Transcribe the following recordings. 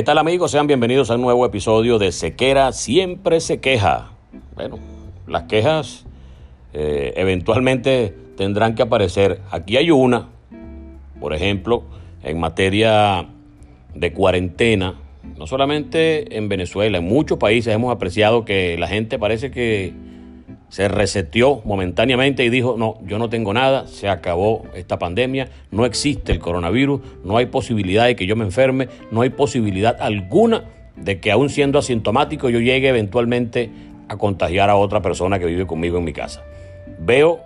¿Qué tal amigos? Sean bienvenidos a un nuevo episodio de Sequera Siempre se queja. Bueno, las quejas eh, eventualmente tendrán que aparecer. Aquí hay una, por ejemplo, en materia de cuarentena. No solamente en Venezuela, en muchos países hemos apreciado que la gente parece que se reseteó momentáneamente y dijo, no, yo no tengo nada, se acabó esta pandemia, no existe el coronavirus, no hay posibilidad de que yo me enferme, no hay posibilidad alguna de que aún siendo asintomático yo llegue eventualmente a contagiar a otra persona que vive conmigo en mi casa. Veo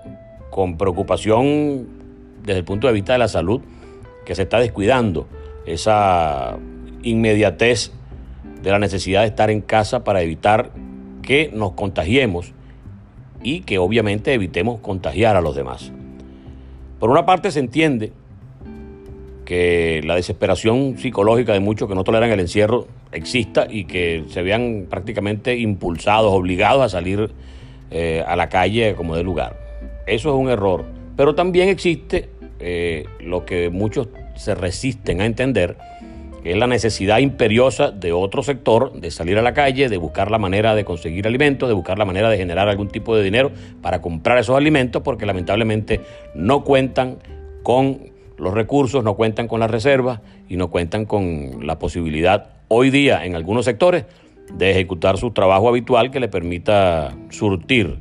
con preocupación desde el punto de vista de la salud que se está descuidando esa inmediatez de la necesidad de estar en casa para evitar que nos contagiemos y que obviamente evitemos contagiar a los demás. Por una parte se entiende que la desesperación psicológica de muchos que no toleran el encierro exista y que se vean prácticamente impulsados, obligados a salir eh, a la calle como de lugar. Eso es un error. Pero también existe eh, lo que muchos se resisten a entender, que es la necesidad imperiosa de otro sector de salir a la calle, de buscar la manera de conseguir alimentos, de buscar la manera de generar algún tipo de dinero para comprar esos alimentos, porque lamentablemente no cuentan con los recursos, no cuentan con las reservas y no cuentan con la posibilidad hoy día en algunos sectores de ejecutar su trabajo habitual que le permita surtir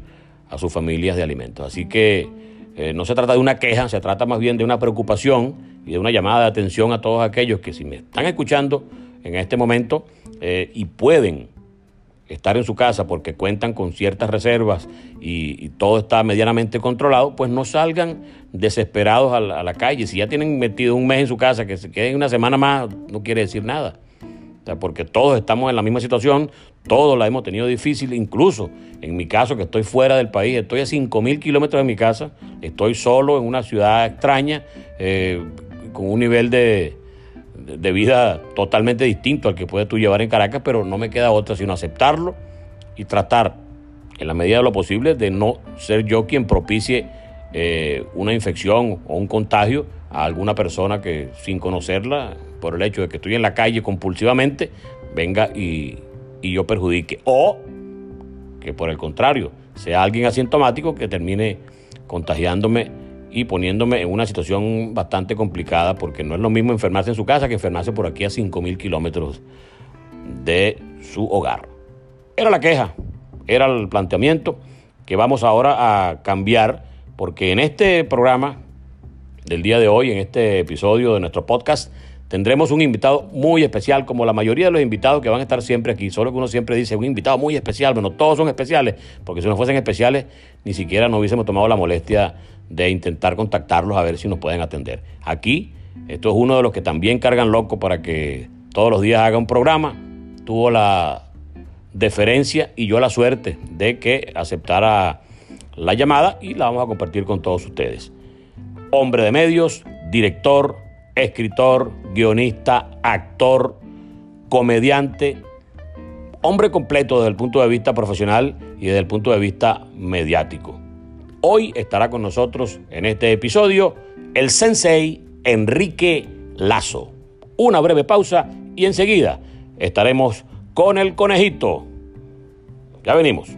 a sus familias de alimentos. Así que eh, no se trata de una queja, se trata más bien de una preocupación y de una llamada de atención a todos aquellos que si me están escuchando en este momento eh, y pueden estar en su casa porque cuentan con ciertas reservas y, todo está medianamente controlado, pues no salgan desesperados a la, calle. Si ya tienen metido un mes en su casa, que se queden una semana más, no quiere decir nada. porque todos estamos en la misma situación, todos la hemos tenido difícil, incluso en mi caso que estoy fuera del país, estoy a 5 mil kilómetros de mi casa, estoy solo en una ciudad extraña, eh, con un nivel de, de vida totalmente distinto al que puedes tú llevar en Caracas, pero no me queda otra sino aceptarlo y tratar, en la medida de lo posible, de no ser yo quien propicie eh, una infección o un contagio a alguna persona que sin conocerla, por el hecho de que estoy en la calle compulsivamente, venga y, y yo perjudique. O que por el contrario, sea alguien asintomático que termine contagiándome y poniéndome en una situación bastante complicada porque no es lo mismo enfermarse en su casa que enfermarse por aquí a 5.000 kilómetros de su hogar. Era la queja, era el planteamiento que vamos ahora a cambiar porque en este programa del día de hoy, en este episodio de nuestro podcast, tendremos un invitado muy especial, como la mayoría de los invitados que van a estar siempre aquí. Solo que uno siempre dice, un invitado muy especial. Bueno, todos son especiales, porque si no fuesen especiales, ni siquiera nos hubiésemos tomado la molestia de intentar contactarlos a ver si nos pueden atender. Aquí, esto es uno de los que también cargan loco para que todos los días haga un programa. Tuvo la deferencia y yo la suerte de que aceptara la llamada y la vamos a compartir con todos ustedes. Hombre de medios, director, escritor, guionista, actor, comediante, hombre completo desde el punto de vista profesional y desde el punto de vista mediático. Hoy estará con nosotros en este episodio el sensei Enrique Lazo. Una breve pausa y enseguida estaremos con el conejito. Ya venimos.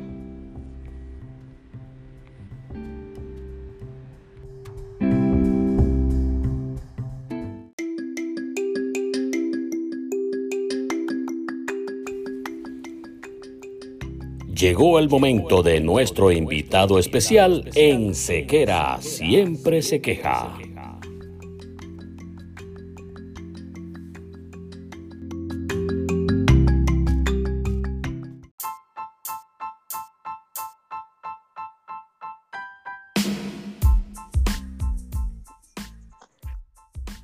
Llegó el momento de nuestro invitado especial en Sequera Siempre se queja.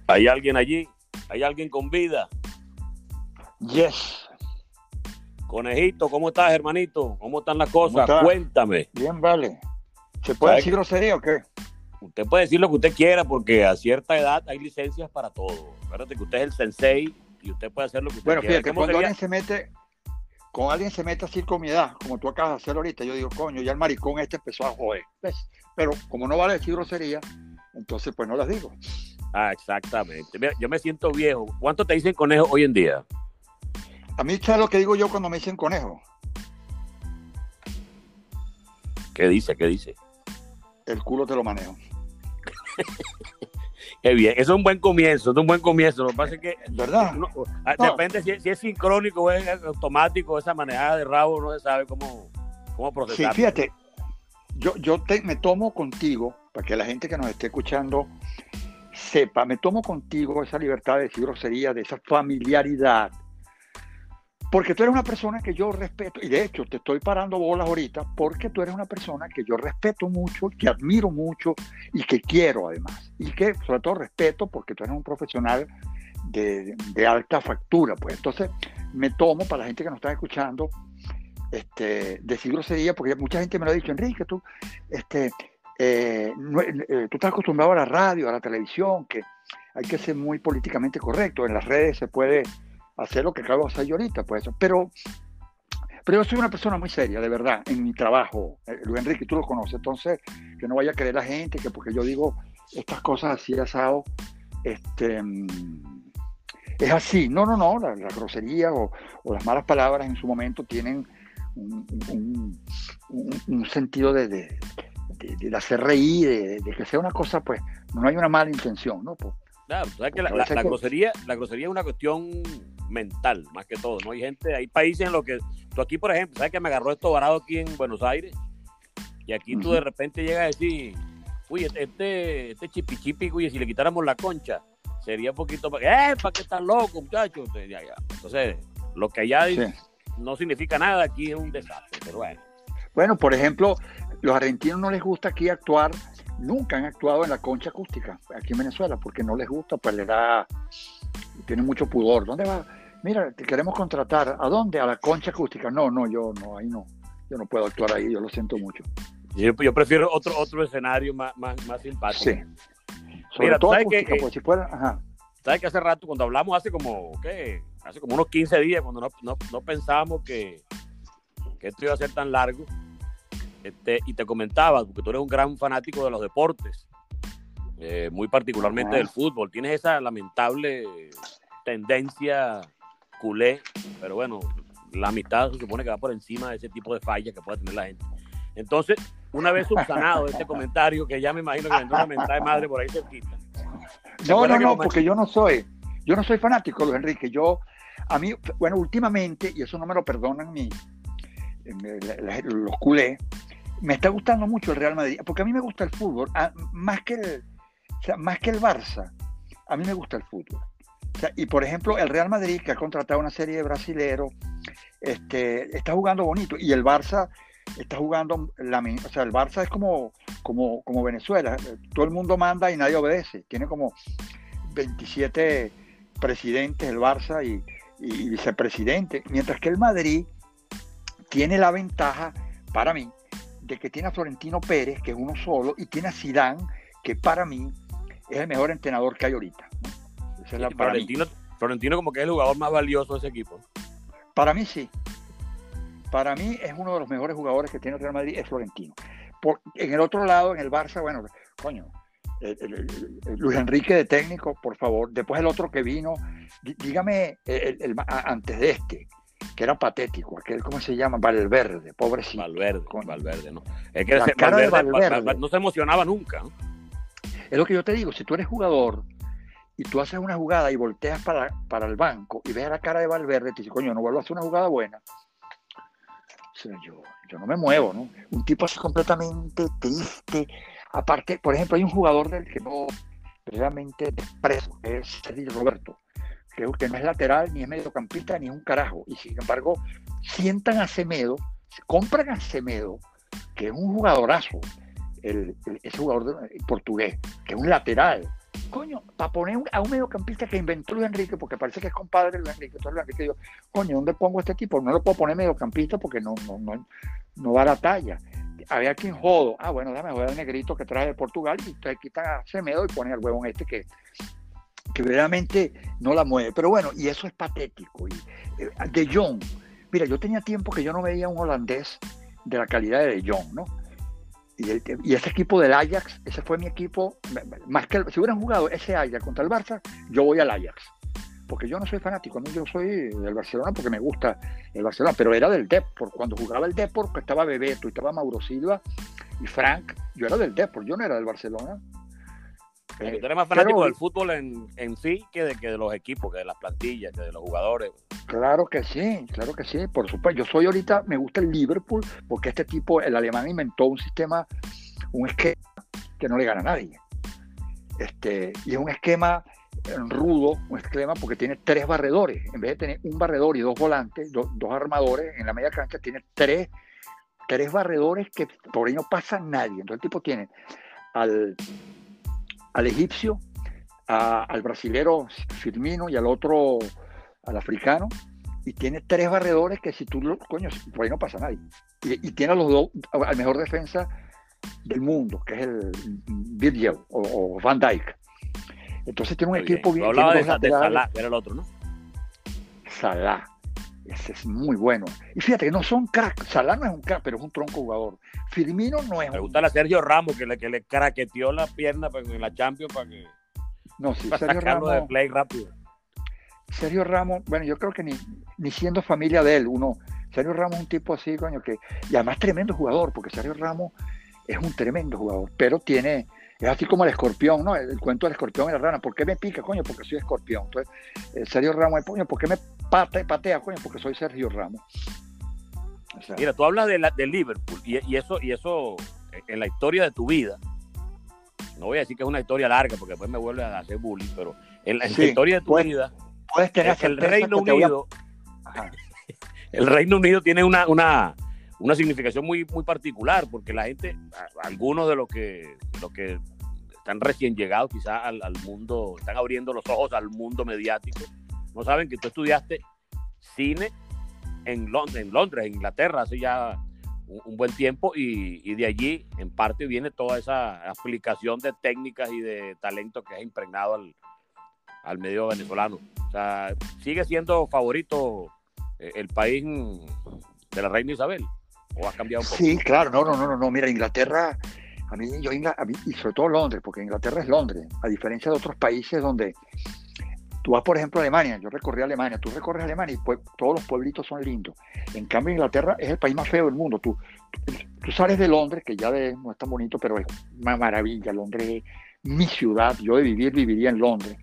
¿Hay alguien allí? ¿Hay alguien con vida? Yes. Conejito, ¿cómo estás, hermanito? ¿Cómo están las cosas? Cuéntame. Bien, vale. ¿Se puede decir grosería o qué? Usted puede decir lo que usted quiera porque a cierta edad hay licencias para todo. Acuérdate que usted es el sensei y usted puede hacer lo que usted quiera. Bueno, fíjate, cuando alguien se mete, con alguien se mete así con mi edad, como tú acabas de hacer ahorita, yo digo, coño, ya el maricón este empezó a joder. Pero como no vale decir grosería, entonces pues no las digo. Ah, exactamente. Mira, yo me siento viejo. ¿Cuánto te dicen conejo hoy en día? A mí, ¿sabes lo que digo yo cuando me dicen conejo? ¿Qué dice? ¿Qué dice? El culo te lo manejo. Qué bien, eso es un buen comienzo, es un buen comienzo. Lo que pasa es que. ¿Verdad? Ah, depende si, es sincrónico o es automático, esa manejada de rabo, no se sabe cómo, cómo procesar. Sí, fíjate, yo, yo te, me tomo contigo, para que la gente que nos esté escuchando sepa, me tomo contigo esa libertad de decir grosería, de esa familiaridad, porque tú eres una persona que yo respeto, y de hecho te estoy parando bolas ahorita, porque tú eres una persona que yo respeto mucho, que admiro mucho y que quiero además. Y que sobre todo respeto porque tú eres un profesional de, alta factura. Pues entonces me tomo para la gente que nos está escuchando, este, decir grosería, porque mucha gente me lo ha dicho, Enrique, tú, este, eh, eh, tú estás acostumbrado a la radio, a la televisión, que hay que ser muy políticamente correcto. En las redes se puede hacer lo que acabo de hacer yo ahorita, pues. Pero, pero yo soy una persona muy seria, de verdad, en mi trabajo. Eh, Luis Enrique, tú lo conoces, entonces, que no vaya a creer la gente que porque yo digo estas cosas así asado, este, mm, es así. No, no, no, la, grosería o, las malas palabras en su momento tienen un, sentido de, de, de, hacer reír, de, que sea una cosa, pues, no hay una mala intención, ¿no? Pues, claro, sabes que la, la, grosería, la grosería es una cuestión mental, más que todo, ¿no? Hay gente, hay países en los que, tú aquí, por ejemplo, ¿sabes que me agarró esto varado aquí en Buenos Aires? Y aquí tú de repente llegas a decir, uy, este, este, este chipi chipi, uy, si le quitáramos la concha, sería un poquito, ¡eh, para qué estás loco, muchachos! Entonces, lo que allá no significa nada, aquí es un desastre, pero bueno. Bueno, por ejemplo, los argentinos no les gusta aquí actuar, nunca han actuado en la concha acústica, aquí en Venezuela, porque no les gusta, pues le da, tiene mucho pudor. ¿Dónde va? Mira, te queremos contratar. ¿A dónde? A la concha acústica. No, no, yo no, ahí no. Yo no puedo actuar ahí, yo lo siento mucho. Yo, prefiero otro, otro escenario más, más, más simpático. Sí. mira, todo ¿sabes que, pues, si fuera, ajá. ¿Sabes que hace rato, cuando hablamos hace como, ¿qué? Hace como unos 15 días, cuando no, no, no pensábamos que, que esto iba a ser tan largo, este, y te comentaba, porque tú eres un gran fanático de los deportes, eh, muy particularmente del fútbol, tienes esa lamentable tendencia culé, pero bueno, la mitad se supone que va por encima de ese tipo de fallas que puede tener la gente. Entonces, una vez subsanado este comentario, que ya me imagino que vendrá una mentada de madre por ahí cerquita. No, no, no, porque yo no soy, yo no soy fanático, Luis Enrique. Yo, a mí, bueno, últimamente, y eso no me lo perdonan mi, los culés, me está gustando mucho el Real Madrid, porque a mí me gusta el fútbol, más, que el, más que el Barça, a mí me gusta el fútbol y por ejemplo, el Real Madrid, que ha contratado una serie de brasileros, este, está jugando bonito. Y el Barça está jugando, la, o sea, el Barça es como, como, como Venezuela. Todo el mundo manda y nadie obedece. Tiene como 27 presidentes el Barça y, y vicepresidente. Mientras que el Madrid tiene la ventaja, para mí, de que tiene a Florentino Pérez, que es uno solo, y tiene a Zidane, que para mí es el mejor entrenador que hay ahorita. Florentino, Florentino como que es el jugador más valioso de ese equipo. Para mí sí. Para mí es uno de los mejores jugadores que tiene el Real Madrid, es Florentino. en el otro lado, en el Barça, bueno, coño, Luis Enrique de técnico, por favor. Después el otro que vino, dígame antes de este, que era patético, aquel, ¿cómo se llama? Valverde, pobrecito. Valverde, Valverde, ¿no? Es que Valverde, no se emocionaba nunca. Es lo que yo te digo, si tú eres jugador y tú haces una jugada y volteas para, para el banco y ves la cara de Valverde, te dices, coño, no vuelvo a hacer una jugada buena. O sea, yo, yo no me muevo, ¿no? Un tipo así completamente triste. Aparte, por ejemplo, hay un jugador del que no realmente desprecio, que es Sergio Roberto que, que no es lateral, ni es mediocampista, ni es un carajo. Y sin embargo, sientan a Semedo, compran a Semedo, que es un jugadorazo, el, ese jugador portugués, que es un lateral. Coño, para poner a un mediocampista que inventó Luis Enrique, porque parece que es compadre de Luis Enrique. Entonces Luis Enrique dijo, coño, ¿dónde pongo este tipo? No lo puedo poner mediocampista porque no, no, no, no da la talla. Había quien jodo. Ah, bueno, déjame joder al negrito que trae de Portugal y te quita a Semedo y pone al huevón este que, que verdaderamente no la mueve. Pero bueno, y eso es patético. Y, eh, de Jong, mira, yo tenía tiempo que yo no veía un holandés de la calidad de De Jong, ¿no? Y, ese equipo del Ajax, ese fue mi equipo, más que si hubieran jugado ese Ajax contra el Barça, yo voy al Ajax. Porque yo no soy fanático, ¿no? yo soy del Barcelona porque me gusta el Barcelona, pero era del Depor. Cuando jugaba el Depor, que estaba Bebeto estaba Mauro Silva y Frank, yo era del Depor, yo no era del Barcelona. Eh, tú eres más fanático del fútbol en, en, sí que de, que de los equipos, que de las plantillas, que de los jugadores. Claro que sí, claro que sí, por supuesto. Yo soy ahorita, me gusta el Liverpool, porque este tipo, el alemán inventó un sistema, un esquema que no le gana a nadie. Este, y es un esquema rudo, un esquema porque tiene tres barredores. En vez de tener un barredor y dos volantes, dos armadores en la media cancha, tiene tres, tres barredores que por ahí no pasa nadie. Entonces el tipo tiene al al egipcio, al brasilero Firmino y al otro, al africano, y tiene tres barredores que si tú, lo, coño, por ahí no pasa nadie. Y, tiene a los dos, al mejor defensa del mundo, que es el Virgil o, Van Dyke. Entonces tiene un equipo bien. Hablaba de, Salah, era el otro, ¿no? Salah. Ese es muy bueno. Y fíjate que no son cracks. Salah no es un crack, pero es un tronco jugador. Firmino no es Me gusta a Sergio Ramos, que le, que le craqueteó la pierna en la Champions para que. No, sí, Sergio Ramos. de play rápido. Sergio Ramos, bueno, yo creo que ni, ni siendo familia de él, uno. Sergio Ramos es un tipo así, coño, que. Y además tremendo jugador, porque Sergio Ramos es un tremendo jugador, pero tiene es así como el escorpión, ¿no? El, cuento del escorpión y la rana. ¿Por qué me pica, coño? Porque soy escorpión. Entonces, el Sergio Ramos, coño, ¿por qué me patea, patea, coño? Porque soy Sergio Ramos. Mira, tú hablas de, la, de Liverpool y, eso, y eso en la historia de tu vida. No voy a decir que es una historia larga porque después me vuelve a hacer bullying, pero en la, historia de tu vida, puedes tener el Reino Unido, el Reino Unido tiene una, una, una significación muy, muy particular, porque la gente, algunos de los que, los que están recién llegados quizás al, mundo, están abriendo los ojos al mundo mediático, no saben que tú estudiaste cine en, Londres, en Londres, en Inglaterra, hace ya un, buen tiempo, y, de allí en parte viene toda esa aplicación de técnicas y de talento que ha impregnado al, al medio venezolano. O sea, sigue siendo favorito eh, el país de la reina Isabel. ¿O ha cambiado un poco? Sí, claro, no, no, no, no, mira, Inglaterra, a mí, yo, a y sobre todo Londres, porque Inglaterra es Londres, a diferencia de otros países donde tú vas, por ejemplo, a Alemania, yo recorrí Alemania, tú recorres Alemania y pues, todos los pueblitos son lindos. En cambio, Inglaterra es el país más feo del mundo. Tú, sales de Londres, que ya no es tan bonito, pero es una maravilla. Londres es mi ciudad, yo de vivir viviría en Londres.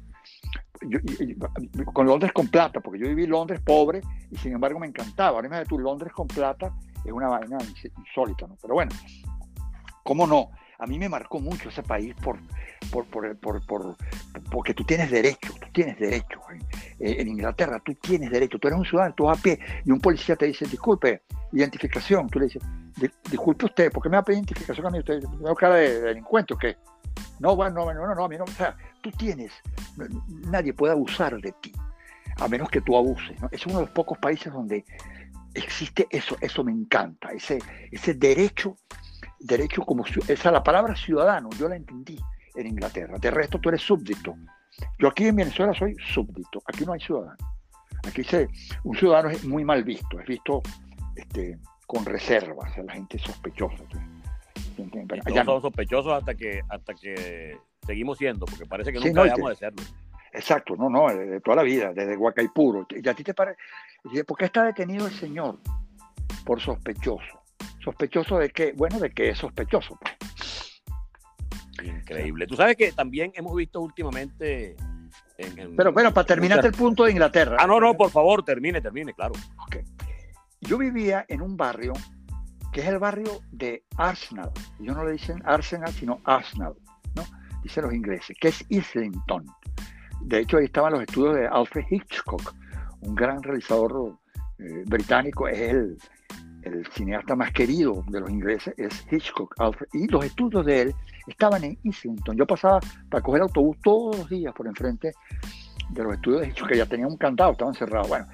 con Londres con plata, porque yo viví Londres pobre y sin embargo me encantaba. Ahora imagínate tú, Londres con plata es una vaina insólita, ¿no? Pero bueno, ¿cómo no? A mí me marcó mucho ese país por, por, por, por, porque tú tienes derecho, tú tienes derecho. Eh, en Inglaterra tú tienes derecho, tú eres un ciudadano, tú vas a pie y un policía te dice, disculpe, identificación. Tú le dices, disculpe usted, ¿por qué me va a pedir identificación a mí? ¿Usted tiene cara de, delincuente qué? No, bueno, no, no, no, a mí no. O sea, tú tienes, nadie puede abusar de ti, a menos que tú abuses. Es uno de los pocos países donde existe eso, eso me encanta, ese, ese derecho, derecho como, esa la palabra ciudadano, yo la entendí en Inglaterra, de resto tú eres súbdito. Yo aquí en Venezuela soy súbdito, aquí no hay ciudadano. Aquí se, un ciudadano es muy mal visto, es visto este, con reservas, la gente sospechosa. Todos son sospechosos hasta que, hasta que seguimos siendo, porque parece que nunca dejamos de serlo. Exacto, no, no, de, toda la vida, desde Guacaipuro. ¿Y a ti te parece? ¿Por qué está detenido el señor? Por sospechoso. ¿Sospechoso de qué? Bueno, de que es sospechoso. Pues. Increíble. Tú sabes que también hemos visto últimamente. Pero bueno, para terminarte el punto de Inglaterra. Ah, no, no, por favor, termine, termine, claro. Yo vivía en un barrio que es el barrio de Arsenal. Ellos no le dicen Arsenal, sino Arsenal, ¿no? Dicen los ingleses, que es Islington. De hecho, ahí estaban los estudios de Alfred Hitchcock, un gran realizador eh, británico, es el, el, cineasta más querido de los ingleses, es Hitchcock, Alfred, y los estudios de él estaban en Islington. Yo pasaba para coger autobús todos los días por enfrente de los estudios de Hitchcock, que ya tenían un candado, estaban cerrados. Bueno,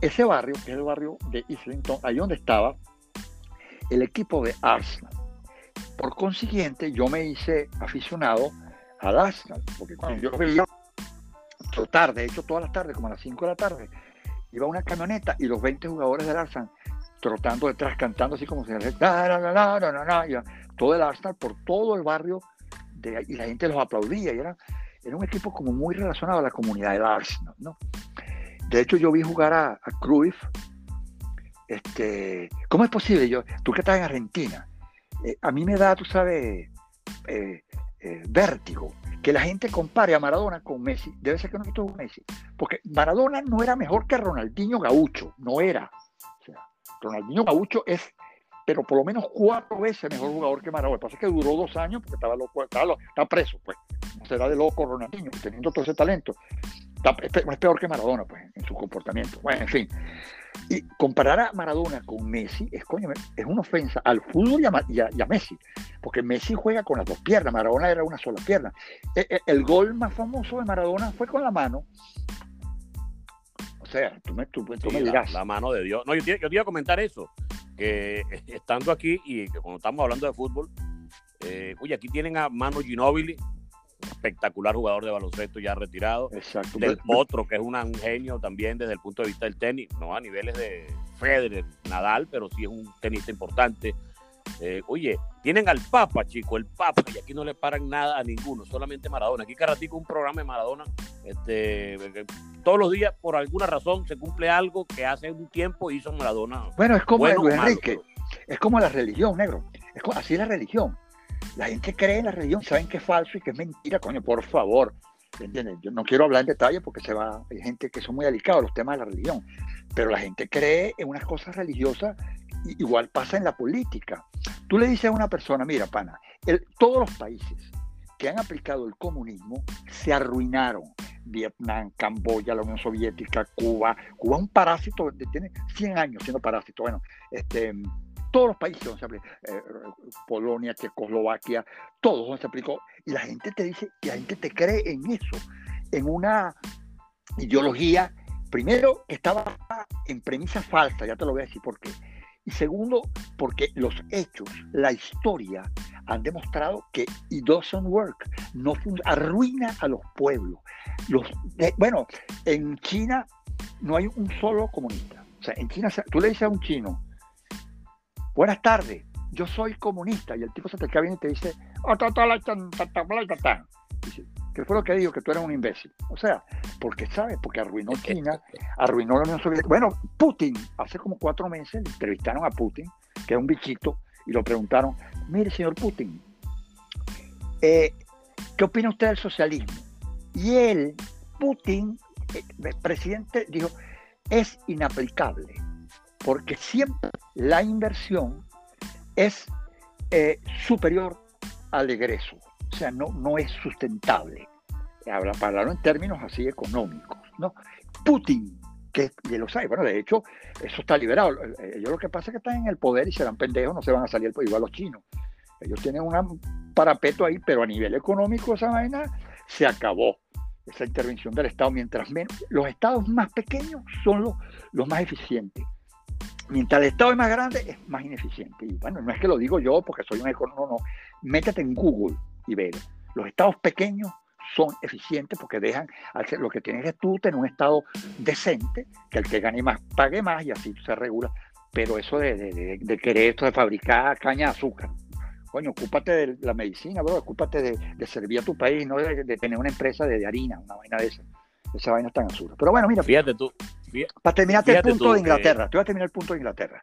ese barrio, que es el barrio de Islington, ahí donde estaba el equipo de Arsenal. Por consiguiente, yo me hice aficionado al Arsenal, porque cuando yo veía tarde, de hecho todas las tardes, como a las 5 de la tarde, iba una camioneta y los 20 jugadores del Arsenal trotando detrás, cantando así como si todo el Arsenal por todo el barrio y la gente los aplaudía y era, era un equipo como muy relacionado a la comunidad del Arsenal, ¿no? De hecho, yo vi jugar a, a Cruyff. Este, ¿Cómo es posible? Yo, tú que estás en Argentina, eh, a mí me da, tú sabes, eh, eh, vértigo que la gente compare a Maradona con Messi. Debe ser que no estuvo Messi. Porque Maradona no era mejor que Ronaldinho Gaucho. No era. O sea, Ronaldinho Gaucho es, pero por lo menos cuatro veces mejor jugador que Maradona. Lo que pasa es que duró dos años porque estaba loco, estaba, estaba preso, pues. Será de loco Ronaldinho, teniendo todo ese talento es peor que Maradona, pues, en su comportamiento. Bueno, en fin. Y comparar a Maradona con Messi es, coño, es una ofensa al fútbol y a, Messi, porque Messi juega con las dos piernas, Maradona era una sola pierna. E, e, el, gol más famoso de Maradona fue con la mano. O sea, tú me, tú, me dirás. La, mano de Dios. No, yo te, yo iba a comentar eso, que estando aquí y que cuando estamos hablando de fútbol, eh, oye, aquí tienen a Mano Ginóbili, espectacular jugador de baloncesto ya retirado. Exacto. Del otro, que es un genio también desde el punto de vista del tenis, no a niveles de Federer, Nadal, pero sí es un tenista importante. Eh, oye, tienen al Papa, chico, el Papa, y aquí no le paran nada a ninguno, solamente Maradona. Aquí Carratico un programa de Maradona, este, eh, todos los días, por alguna razón, se cumple algo que hace un tiempo hizo Maradona. Bueno, es como Enrique, es como la religión, negro. Es así es la religión la gente cree en la religión, saben que es falso y que es mentira, coño, por favor. ¿Entiendes? Yo no quiero hablar en detalle porque se va, hay gente que son muy delicados los temas de la religión, pero la gente cree en unas cosas religiosas, igual pasa en la política. Tú le dices a una persona, mira, pana, todos los países que han aplicado el comunismo se arruinaron. Vietnam, Camboya, la Unión Soviética, Cuba. Cuba es un parásito, tiene 100 años siendo parásito. Bueno, este, todos los países donde se aplicó, eh, Polonia, Checoslovaquia, todos donde se aplicó, y la gente te dice, y la gente te cree en eso, en una ideología, primero, que estaba en premisa falsa, ya te lo voy a decir por qué, y segundo, porque los hechos, la historia, han demostrado que it doesn't work, no arruina a los pueblos. Los, bueno, en China no hay un solo comunista. O sea, en China, tú le dices a un chino, buenas tardes, yo soy comunista. Y el tipo se te cae bien y te dice, ¿qué fue lo que dijo? Que tú eres un imbécil. O sea, porque sabes, porque arruinó China, arruinó la Unión Soviética. Bueno, Putin, hace como cuatro meses le entrevistaron a Putin, que es un bichito, y lo preguntaron, mire, señor Putin, eh, ¿qué opina usted del socialismo? Y él, Putin, el eh, presidente, dijo, es inaplicable porque siempre la inversión es eh, superior al egreso, o sea, no, no es sustentable. Habla, para hablarlo en términos así económicos, ¿no? Putin, que ya lo sabe, bueno, de hecho, eso está liberado. Ellos lo que pasa es que están en el poder y serán pendejos, no se van a salir igual los chinos. Ellos tienen un parapeto ahí, pero a nivel económico esa vaina se acabó. Esa intervención del Estado, mientras menos, los estados más pequeños son los, los más eficientes mientras el Estado es más grande, es más ineficiente. Y bueno, no es que lo digo yo porque soy un economista, no, no. Métete en Google y ve. Los estados pequeños son eficientes porque dejan, lo que tienes es tú tener un estado decente, que el que gane más pague más y así se regula. Pero eso de, de, de, querer esto de fabricar caña de azúcar, coño, ocúpate de la medicina, bro, ocúpate de, servir a tu país, no de, tener una empresa de, harina, una vaina de esa. Esa vaina es tan absurda. Pero bueno, mira. Fíjate tú. para terminarte el punto de Inglaterra, te voy a terminar el punto de Inglaterra.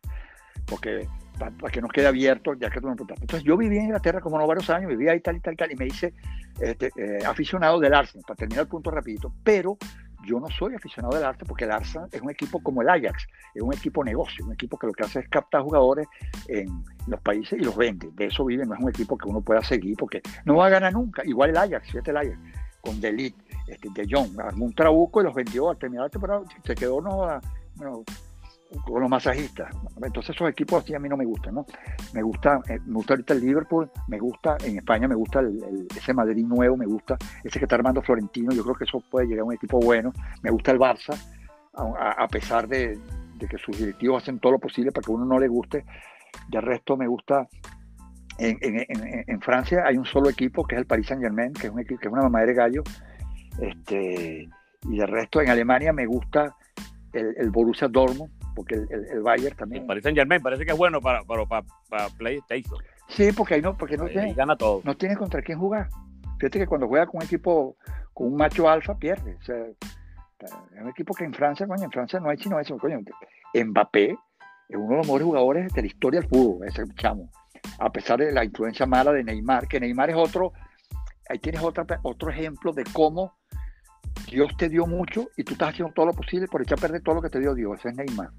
Porque para, que nos quede abierto, ya que tú me preguntaste. Entonces, yo viví en Inglaterra como no varios años, vivía ahí tal y tal y tal, y me hice este, eh, aficionado del Arsenal, para terminar el punto rapidito, pero yo no soy aficionado del Arsenal porque el Arsenal es un equipo como el Ajax, es un equipo negocio, un equipo que lo que hace es captar jugadores en los países y los vende. De eso vive, no es un equipo que uno pueda seguir porque no va a ganar nunca. Igual el Ajax, fíjate el Ajax, con Delit, este, De Jong, armó un trabuco y los vendió al terminar la temporada, se quedó no, no con los masajistas. Entonces esos equipos así a mí no me gustan, ¿no? Me gusta, eh, me gusta ahorita el Liverpool, me gusta en España, me gusta ese Madrid nuevo, me gusta ese que está armando Florentino, yo creo que eso puede llegar a un equipo bueno. Me gusta el Barça, a, pesar de, que sus directivos hacen todo lo posible para que uno no le guste. De resto me gusta en, Francia hay un solo equipo que es el Paris Saint Germain, que es un equipo que es una mamá de gallo. Este, y de resto en Alemania me gusta el, el Borussia Dortmund, porque el, el, Bayern también. El Paris Saint Germain parece que es bueno para, para, para, PlayStation. Sí, porque ahí no, porque no tiene, gana todo. no tiene contra quién jugar. Fíjate que cuando juega con un equipo, con un macho alfa, pierde. O sea, es un equipo que en Francia, coño, en Francia no hay sino eso, coño. Mbappé es uno de los mejores jugadores de la historia del fútbol, ese chamo. A pesar de la influencia mala de Neymar, que Neymar es otro, ahí tienes otra, otro ejemplo de cómo Dios te dio mucho y tú estás haciendo todo lo posible por echar a perder todo lo que te dio Dios. Ese es Neymar.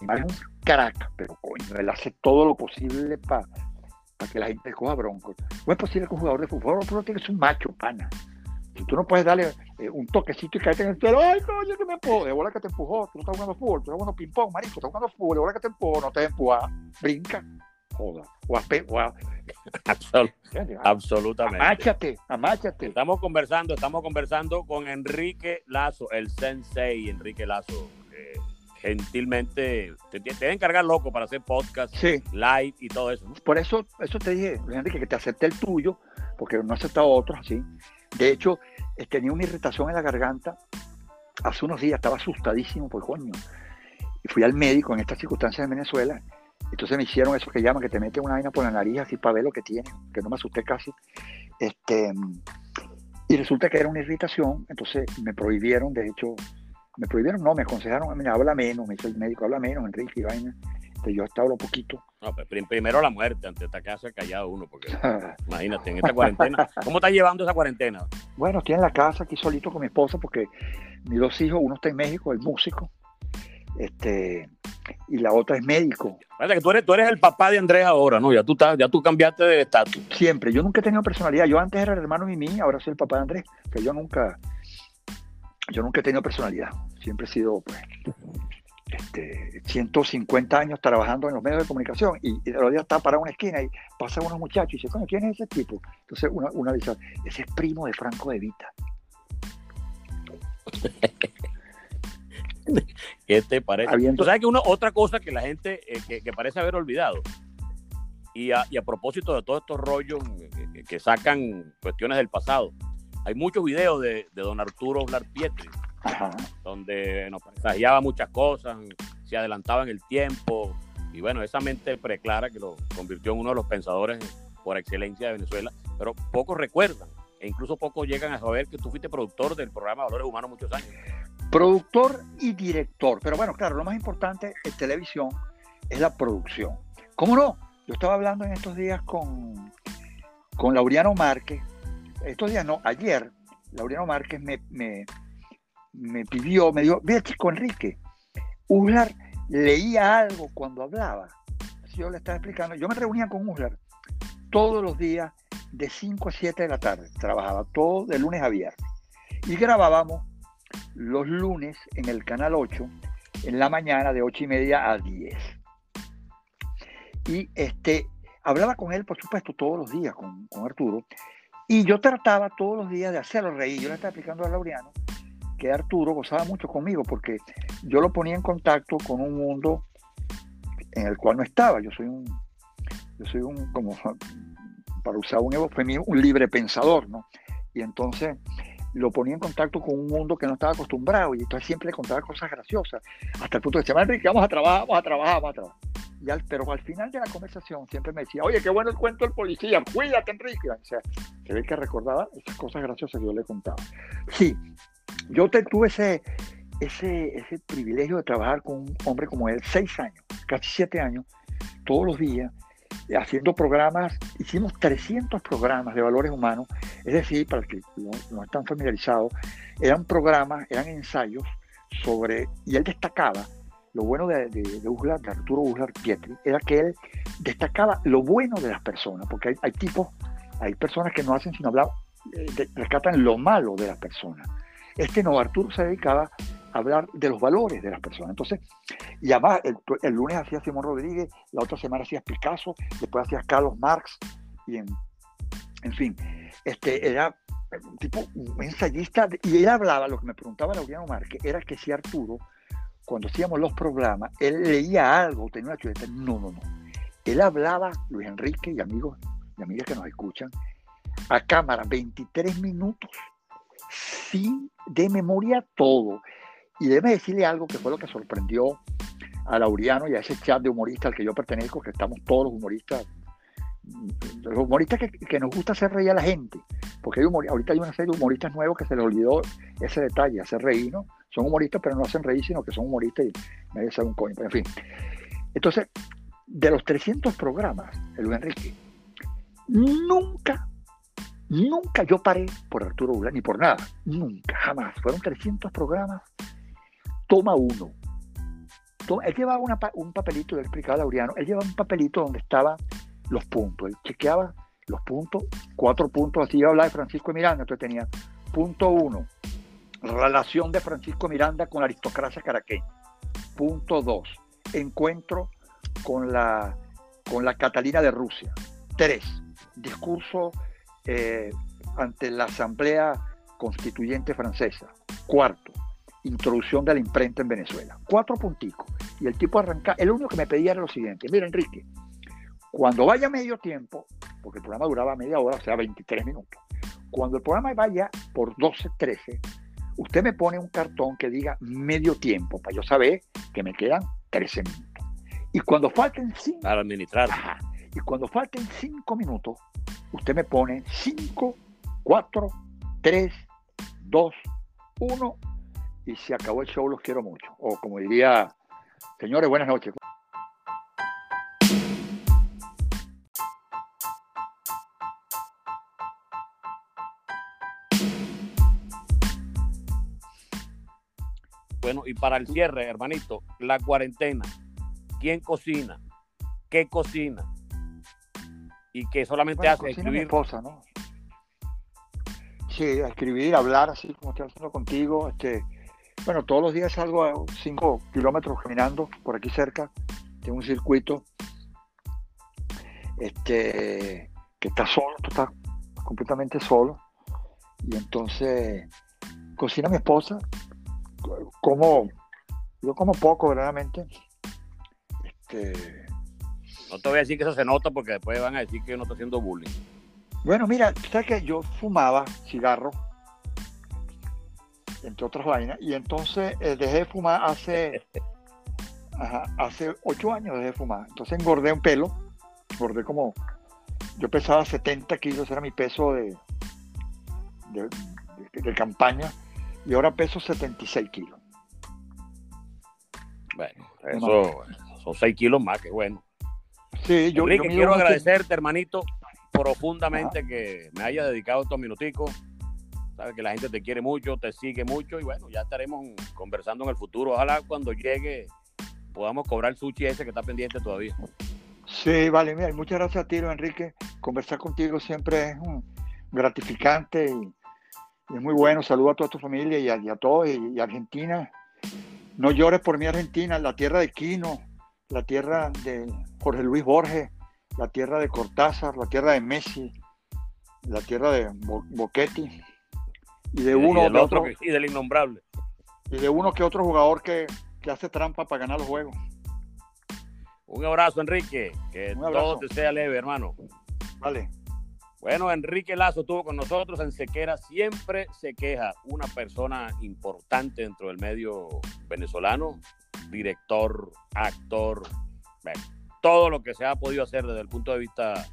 Neymar es un crack, pero coño, él hace todo lo posible para que la gente coja bronco. No es posible que un jugador de fútbol, tú no tienes un macho, pana. Si tú no puedes darle eh, un toquecito y caerte en el suelo, ay, coño, que me empujó, de bola que te empujó, tú no estás jugando fútbol, tú estás jugando ping-pong, marico, estás jugando fútbol, de bola que te empujó, no te empuja, brinca, joda, o, Absolutamente. Amáchate, amáchate. Estamos conversando, estamos conversando con Enrique Lazo, el sensei Enrique Lazo. Gentilmente te, te encargar loco para hacer podcast, live y todo eso. Por eso, eso te dije, Enrique, que te acepté el tuyo, porque no he aceptado otros así. De hecho, eh, tenía una irritación en la garganta hace unos días, estaba asustadísimo por coño. Y fui al médico en estas circunstancias en Venezuela entonces me hicieron eso que llaman, que te meten una vaina por la nariz así para ver lo que tiene, que no me asusté casi. Este, y resulta que era una irritación, entonces me prohibieron, de hecho, me prohibieron, no, me aconsejaron, mira, habla menos, me dice el médico, habla menos, Enrique, y vaina. Entonces yo hasta hablo poquito. No, pues, primero la muerte, antes de quedarse callado uno, porque imagínate, en esta cuarentena. ¿Cómo está llevando esa cuarentena? Bueno, estoy en la casa aquí solito con mi esposa, porque mis dos hijos, uno está en México, el músico, este, y la otra es médico. que tú eres, tú eres el papá de Andrés ahora, ¿no? Ya tú, estás, ya tú cambiaste de estatus. Siempre. Yo nunca he tenido personalidad. Yo antes era el hermano Mimi, ahora soy el papá de Andrés. Que yo nunca, yo nunca he tenido personalidad. Siempre he sido, pues, este, 150 años trabajando en los medios de comunicación y, y los días está para una esquina y pasa unos muchachos y dice, ¿quién es ese tipo? Entonces una, una dice, ese es primo de Franco de Vita. ¿Qué te parece? sabes que una, otra cosa que la gente eh, que, parece haber olvidado, y a, propósito de todos estos rollos que, sacan cuestiones del pasado, hay muchos videos de, don Arturo Blar Pietri, donde nos presagiaba muchas cosas, se adelantaba en el tiempo, y bueno, esa mente preclara que lo convirtió en uno de los pensadores por excelencia de Venezuela, pero pocos recuerdan, e incluso pocos llegan a saber que tú fuiste productor del programa Valores Humanos muchos años. Productor y director. Pero bueno, claro, lo más importante en televisión es la producción. ¿Cómo no? Yo estaba hablando en estos días con, con Laureano Márquez. Estos días no, ayer, Laureano Márquez me, me, pidió, me dijo, vea chico Enrique, Uslar leía algo cuando hablaba. Yo le estaba explicando, yo me reunía con Uslar todos los días de 5 a 7 de la tarde. Trabajaba todo de lunes a viernes. Y grabábamos los lunes en el canal 8, en la mañana de 8 y media a 10. Y este, hablaba con él, por supuesto, todos los días, con, Arturo, y yo trataba todos los días de hacerlo reír. Yo le estaba explicando a Laureano que Arturo gozaba mucho conmigo porque yo lo ponía en contacto con un mundo en el cual no estaba. Yo soy un, yo soy un, como para usar un eufemismo, un libre pensador, ¿no? Y entonces lo ponía en contacto con un mundo que no estaba acostumbrado y entonces siempre le contaba cosas graciosas, hasta el punto de decir, Enrique, vamos a trabajar, vamos a trabajar, vamos a trabajar. Y al, pero al final de la conversación siempre me decía, oye, qué bueno el cuento del policía, cuídate, Enrique. O sea, se ve que recordaba esas cosas graciosas que yo le contaba. Sí, yo tuve ese, ese, ese privilegio de trabajar con un hombre como él, seis años, casi siete años, todos los días, haciendo programas, hicimos 300 programas de valores humanos, es decir, para los que no, están familiarizados, eran programas, eran ensayos sobre, y él destacaba, lo bueno de, de, de, Arturo Uslar Pietri, era que él destacaba lo bueno de las personas, porque hay, tipos, hay personas que no hacen sino hablar, eh, rescatan lo malo de las personas. Este no, Arturo se dedicaba hablar de los valores de las personas. Entonces, y además, el, lunes hacía Simón Rodríguez, la otra semana hacías Picasso, después hacías Carlos Marx, y en, en fin, este, era un tipo un ensayista, y él hablaba, lo que me preguntaba Laureano Márquez, era que si Arturo, cuando hacíamos los programas, él leía algo, tenía una chuleta, no, no, no. Él hablaba, Luis Enrique y amigos y amigas que nos escuchan, a cámara 23 minutos, sin de memoria todo. Y déjeme decirle algo que fue lo que sorprendió a Lauriano y a ese chat de humoristas al que yo pertenezco, que estamos todos los humoristas, los humoristas que, nos gusta hacer reír a la gente, porque hay ahorita hay una serie de humoristas nuevos que se les olvidó ese detalle, hacer reír, ¿no? Son humoristas, pero no hacen reír, sino que son humoristas y nadie sabe un coño, en fin. Entonces, de los 300 programas, el Luis Enrique, nunca, nunca yo paré por Arturo Bula, ni por nada, nunca, jamás. Fueron 300 programas toma uno. él llevaba un papelito, le explicaba a Laureano, él llevaba un papelito donde estaban los puntos. Él chequeaba los puntos, cuatro puntos, así iba a hablar de Francisco Miranda, entonces tenía punto uno, relación de Francisco Miranda con la aristocracia caraqueña. Punto dos, encuentro con la, con la Catalina de Rusia. Tres, discurso eh, ante la Asamblea Constituyente Francesa. Cuarto, introducción de la imprenta en Venezuela. Cuatro punticos. Y el tipo arranca, el único que me pedía era lo siguiente, mira Enrique, cuando vaya medio tiempo, porque el programa duraba media hora, o sea, 23 minutos, cuando el programa vaya por 12, 13, usted me pone un cartón que diga medio tiempo, para yo saber que me quedan 13 minutos. Y cuando falten 5... Para administrar. y cuando falten 5 minutos, usted me pone 5, 4, 3, 2, 1 y se acabó el show, los quiero mucho. O como diría, señores, buenas noches. Y para el cierre, hermanito, la cuarentena. ¿Quién cocina? ¿Qué cocina? Y que solamente hace escribir. Mi esposa, ¿no? Sí, escribir, hablar así como estoy haciendo contigo, este, bueno, todos los días salgo a 5 kilómetros caminando por aquí cerca. Tengo un circuito este, que está solo, está completamente solo. Y entonces cocina mi esposa. Como, yo como poco, verdaderamente. Este, no te voy a decir que eso se nota porque después van a decir que yo no estoy haciendo bullying. Bueno, mira, sabes que yo fumaba cigarro entre otras vainas. Y entonces eh, dejé de fumar hace, hace ocho años dejé de fumar. Entonces engordé un pelo, engordé como, yo pesaba 70 kilos, era mi peso de, de, campaña, y ahora peso 76 kilos. Bueno, eso son 6 kilos más, que bueno. Sí, yo, Enrique, quiero agradecerte, hermanito, profundamente que me haya dedicado estos minuticos Sabes que la gente te quiere mucho, te sigue mucho y bueno, ya estaremos conversando en el futuro. Ojalá cuando llegue podamos cobrar el sushi ese que está pendiente todavía. Sí, vale, mira, muchas gracias a ti, Enrique. Conversar contigo siempre es un gratificante y, es muy bueno. Saludo a toda tu familia y a, todos y, Argentina. No llores por mi Argentina, la tierra de Quino, la tierra de Jorge Luis Borges, la tierra de Cortázar, la tierra de Messi, la tierra de Boquetti y de uno del otro, y del innombrable. Y de uno que otro jugador que, hace trampa para ganar los juegos. Un abrazo, Enrique. Que todo te sea leve, hermano. Vale. Bueno, Enrique Lazo estuvo con nosotros en Sequera. Siempre se queja. Una persona importante dentro del medio venezolano. Director, actor, todo lo que se ha podido hacer desde el punto de vista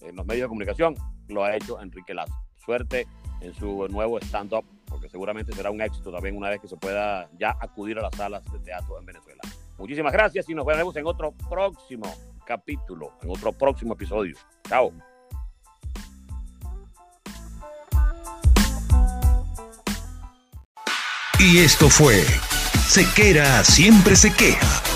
en los medios de comunicación lo ha hecho Enrique Lazo. Suerte en su nuevo stand-up, porque seguramente será un éxito también una vez que se pueda ya acudir a las salas de teatro en Venezuela. Muchísimas gracias y nos veremos en otro próximo capítulo, en otro próximo episodio. Chao. Y esto fue Sequera siempre se queja